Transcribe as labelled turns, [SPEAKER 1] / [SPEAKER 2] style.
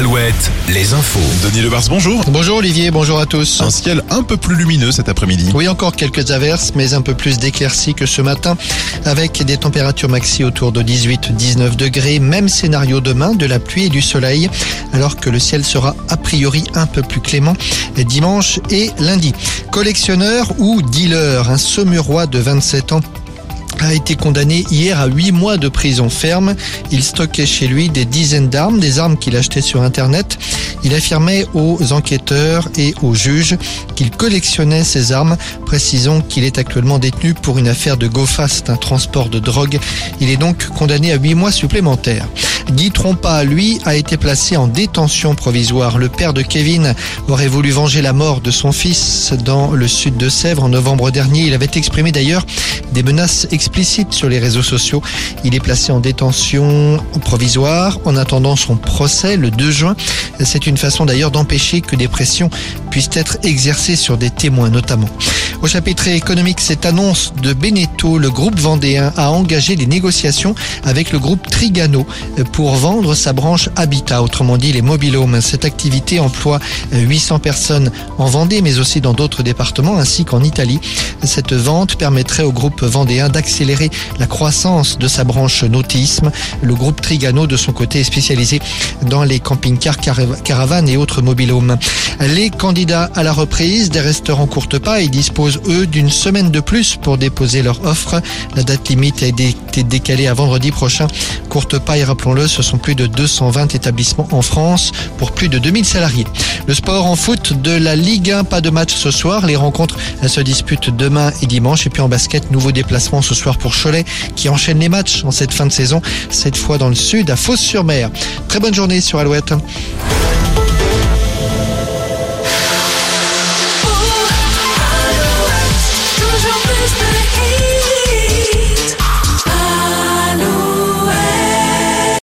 [SPEAKER 1] Alouette, les infos.
[SPEAKER 2] Denis Lebars, bonjour.
[SPEAKER 3] Bonjour Olivier, bonjour à tous.
[SPEAKER 2] Un ciel un peu plus lumineux cet après-midi.
[SPEAKER 3] Oui, encore quelques averses, mais un peu plus d'éclaircies que ce matin, avec des températures maxi autour de 18-19 degrés. Même scénario demain, de la pluie et du soleil, alors que le ciel sera a priori un peu plus clément dimanche et lundi. Collectionneur ou dealer, un saumurois de 27 ans a été condamné hier à 8 mois de prison ferme. Il stockait chez lui des dizaines d'armes, des armes qu'il achetait sur Internet. Il affirmait aux enquêteurs et aux juges qu'il collectionnait ces armes, précisons qu'il est actuellement détenu pour une affaire de GoFast, un transport de drogue. Il est donc condamné à 8 mois supplémentaires. Guy Trompa, lui, a été placé en détention provisoire. Le père de Kevin aurait voulu venger la mort de son fils dans le sud de Sèvres en novembre dernier. Il avait exprimé d'ailleurs des menaces explicites sur les réseaux sociaux. Il est placé en détention provisoire en attendant son procès le 2 juin. C'est une façon d'ailleurs d'empêcher que des pressions puissent être exercées sur des témoins notamment. Au chapitre économique, cette annonce de Beneteau, le groupe vendéen a engagé des négociations avec le groupe Trigano pour vendre sa branche Habitat, autrement dit les mobilhomes. Cette activité emploie 800 personnes en Vendée, mais aussi dans d'autres départements ainsi qu'en Italie. Cette vente permettrait au groupe vendéen d'accélérer la croissance de sa branche nautisme. Le groupe Trigano, de son côté, est spécialisé dans les camping-cars, caravanes et autres mobilhomes. Les candidats à la reprise des restaurants courte pas, ils disposent eux, d'une semaine de plus pour déposer leur offre. La date limite a été décalée à vendredi prochain. Courte paille, rappelons-le, ce sont plus de 220 établissements en France pour plus de 2000 salariés. Le sport en foot de la Ligue 1, pas de match ce soir. Les rencontres se disputent demain et dimanche. Et puis en basket, nouveau déplacement ce soir pour Cholet qui enchaîne les matchs en cette fin de saison, cette fois dans le sud à Fos-sur-Mer. Très bonne journée sur Alouette.